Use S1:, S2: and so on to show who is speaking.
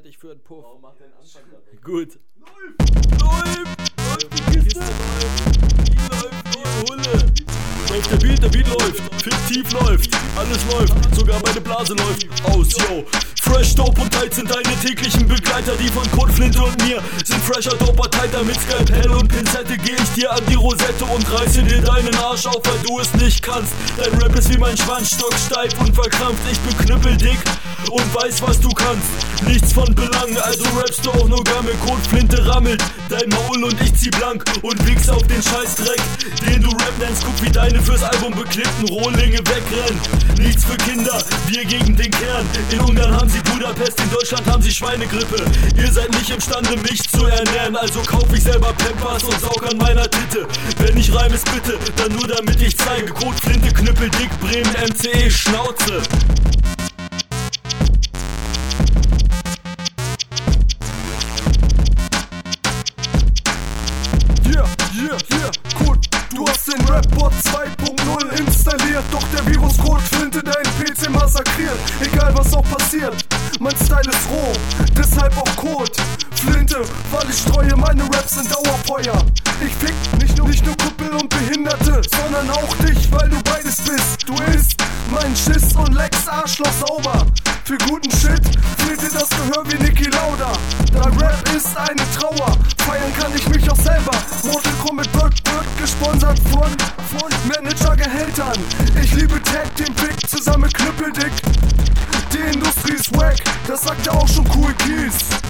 S1: fertig für einen Puff.
S2: Warum macht der Anfang dabei?
S1: Gut. Läuft! Läuft! Läuft die Kiste, läuft! Die läuft wie Hulle! Läuft der Beat, der Beat läuft, fiktiv läuft, alles läuft, sogar meine Blase läuft aus, yo. Fresh, Dope und Tight sind deine täglichen Begleiter, die von Code Flinte und mir sind fresher, doper, tighter mit Skalpell und Pinzette geh ich dir an die Rosette und reiße dir deinen Arsch auf, weil du es nicht kannst. Dein Rap ist wie mein Schwanzstock, steif und verkrampft, ich bin knüppeldick und weiß, was du kannst. Nichts von Belang, also rappst du auch nur Gammel, Code Flinte rammelt, dein Maul und ich zieh blank und wichs auf den Scheißdreck, den du Nennst, guck wie deine fürs Album beklebten Rohlinge wegrennen. Nichts für Kinder, wir gegen den Kern. In Ungarn haben sie Budapest, in Deutschland haben sie Schweinegrippe. Ihr seid nicht imstande, mich zu ernähren, also kauf ich selber Pampers und saug an meiner Titte. Wenn ich reim es bitte, dann nur damit ich zeige. Code Flinte, Knüppel, Dick, Bremen, MCE, Schnauze.
S3: Yeah, yeah, yeah, Code. Du hast den Rapbot 2.0 installiert, doch der Viruscode Flinte deinen PC massakriert. Egal was auch passiert, mein Style ist roh, deshalb auch Code. Flinte, weil ich streue meine Raps in Dauerfeuer. Ich fick nicht nur, nicht nur Kuppel und Behinderte, sondern auch dich, weil du beides bist. Du isst mein Schiss und Lex Arschloch sauber. Für guten Shit fehlt dir das Gehör wie Niki Lauda. Dein Rap ist eine Trauer, feiern kann ich Manager-Gehältern. Ich liebe Tag, den Pick zusammen mit Knüppeldick. Die Industrie ist wack, das sagt ja auch schon Cool Keys.